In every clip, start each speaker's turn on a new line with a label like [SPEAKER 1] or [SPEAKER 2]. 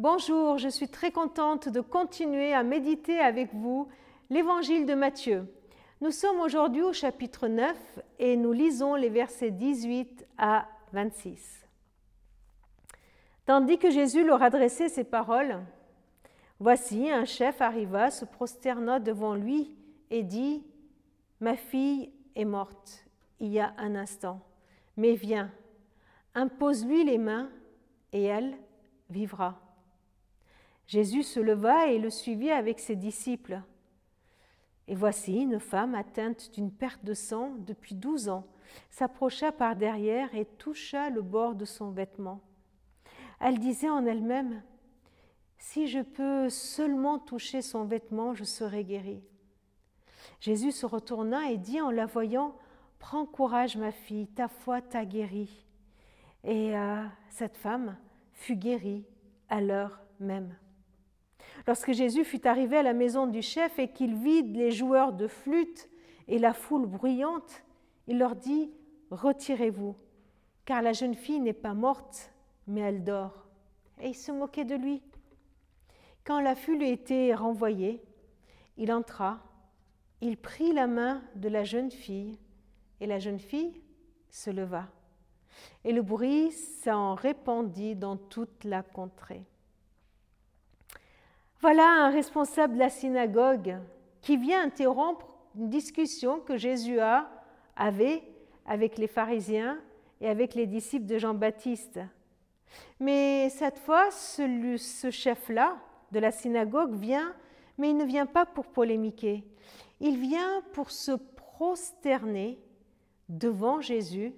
[SPEAKER 1] Bonjour, je suis très contente de continuer à méditer avec vous l'évangile de Matthieu. Nous sommes aujourd'hui au chapitre 9 et nous lisons les versets 18 à 26. Tandis que Jésus leur adressait ces paroles, voici un chef arriva, se prosterna devant lui et dit, Ma fille est morte il y a un instant, mais viens, impose-lui les mains et elle vivra. Jésus se leva et le suivit avec ses disciples. Et voici une femme atteinte d'une perte de sang depuis douze ans s'approcha par derrière et toucha le bord de son vêtement. Elle disait en elle-même, Si je peux seulement toucher son vêtement, je serai guérie. Jésus se retourna et dit en la voyant, Prends courage, ma fille, ta foi t'a guérie. Et euh, cette femme fut guérie à l'heure même. Lorsque Jésus fut arrivé à la maison du chef et qu'il vit les joueurs de flûte et la foule bruyante, il leur dit, Retirez-vous, car la jeune fille n'est pas morte, mais elle dort. Et il se moquait de lui. Quand la foule était renvoyée, il entra, il prit la main de la jeune fille, et la jeune fille se leva. Et le bruit s'en répandit dans toute la contrée. Voilà un responsable de la synagogue qui vient interrompre une discussion que Jésus a, avait avec les pharisiens et avec les disciples de Jean-Baptiste. Mais cette fois, ce chef-là de la synagogue vient, mais il ne vient pas pour polémiquer. Il vient pour se prosterner devant Jésus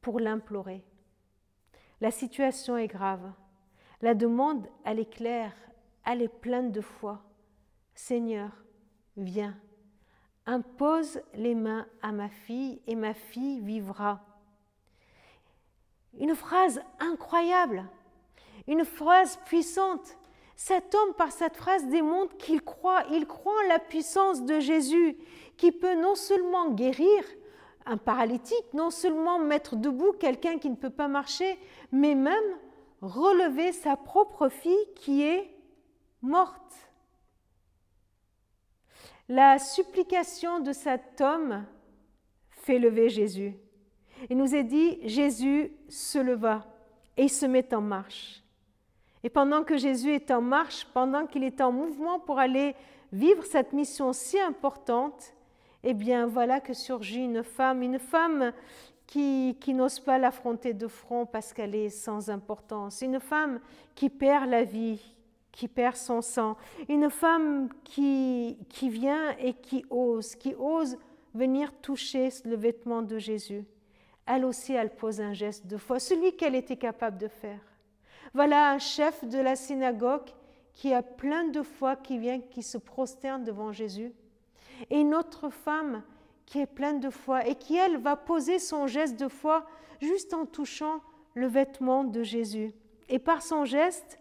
[SPEAKER 1] pour l'implorer. La situation est grave. La demande, elle est claire, elle est pleine de foi. Seigneur, viens, impose les mains à ma fille et ma fille vivra. Une phrase incroyable, une phrase puissante. Cet homme, par cette phrase, démontre qu'il croit, il croit en la puissance de Jésus, qui peut non seulement guérir un paralytique, non seulement mettre debout quelqu'un qui ne peut pas marcher, mais même relever sa propre fille qui est morte. La supplication de cet homme fait lever Jésus. Il nous est dit, Jésus se leva et il se met en marche. Et pendant que Jésus est en marche, pendant qu'il est en mouvement pour aller vivre cette mission si importante, eh bien voilà que surgit une femme, une femme qui, qui n'ose pas l'affronter de front parce qu'elle est sans importance, une femme qui perd la vie, qui perd son sang, une femme qui, qui vient et qui ose, qui ose venir toucher le vêtement de Jésus. Elle aussi, elle pose un geste de foi, celui qu'elle était capable de faire. Voilà un chef de la synagogue qui a plein de foi, qui vient, qui se prosterne devant Jésus. Et une autre femme qui est pleine de foi et qui, elle, va poser son geste de foi juste en touchant le vêtement de Jésus. Et par son geste,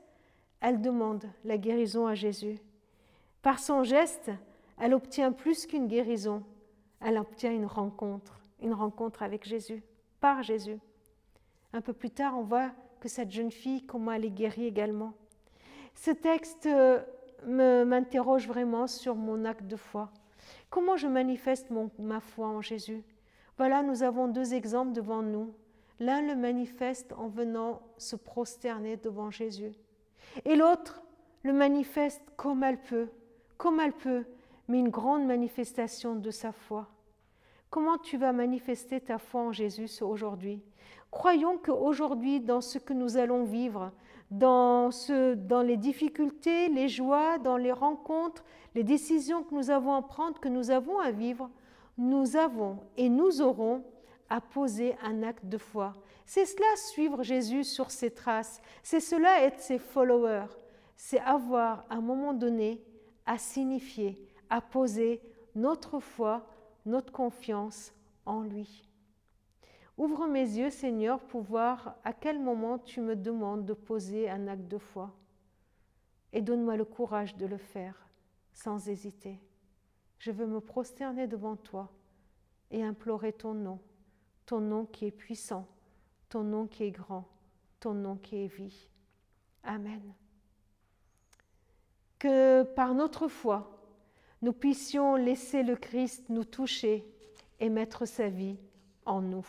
[SPEAKER 1] elle demande la guérison à Jésus. Par son geste, elle obtient plus qu'une guérison, elle obtient une rencontre, une rencontre avec Jésus, par Jésus. Un peu plus tard, on voit que cette jeune fille, comment elle est guérie également. Ce texte euh, m'interroge vraiment sur mon acte de foi. Comment je manifeste ma foi en Jésus? Voilà, nous avons deux exemples devant nous. L'un le manifeste en venant se prosterner devant Jésus et l'autre le manifeste comme elle peut, comme elle peut, mais une grande manifestation de sa foi. Comment tu vas manifester ta foi en Jésus aujourd'hui? Croyons qu'aujourd'hui, dans ce que nous allons vivre, dans, dans les difficultés, les joies, dans les rencontres, les décisions que nous avons à prendre, que nous avons à vivre, nous avons et nous aurons à poser un acte de foi. C'est cela suivre Jésus sur ses traces, c'est cela être ses followers, c'est avoir à un moment donné à signifier, à poser notre foi, notre confiance en lui. Ouvre mes yeux, Seigneur, pour voir à quel moment tu me demandes de poser un acte de foi. Et donne-moi le courage de le faire sans hésiter. Je veux me prosterner devant toi et implorer ton nom, ton nom qui est puissant, ton nom qui est grand, ton nom qui est vie. Amen. Que par notre foi, nous puissions laisser le Christ nous toucher et mettre sa vie en nous.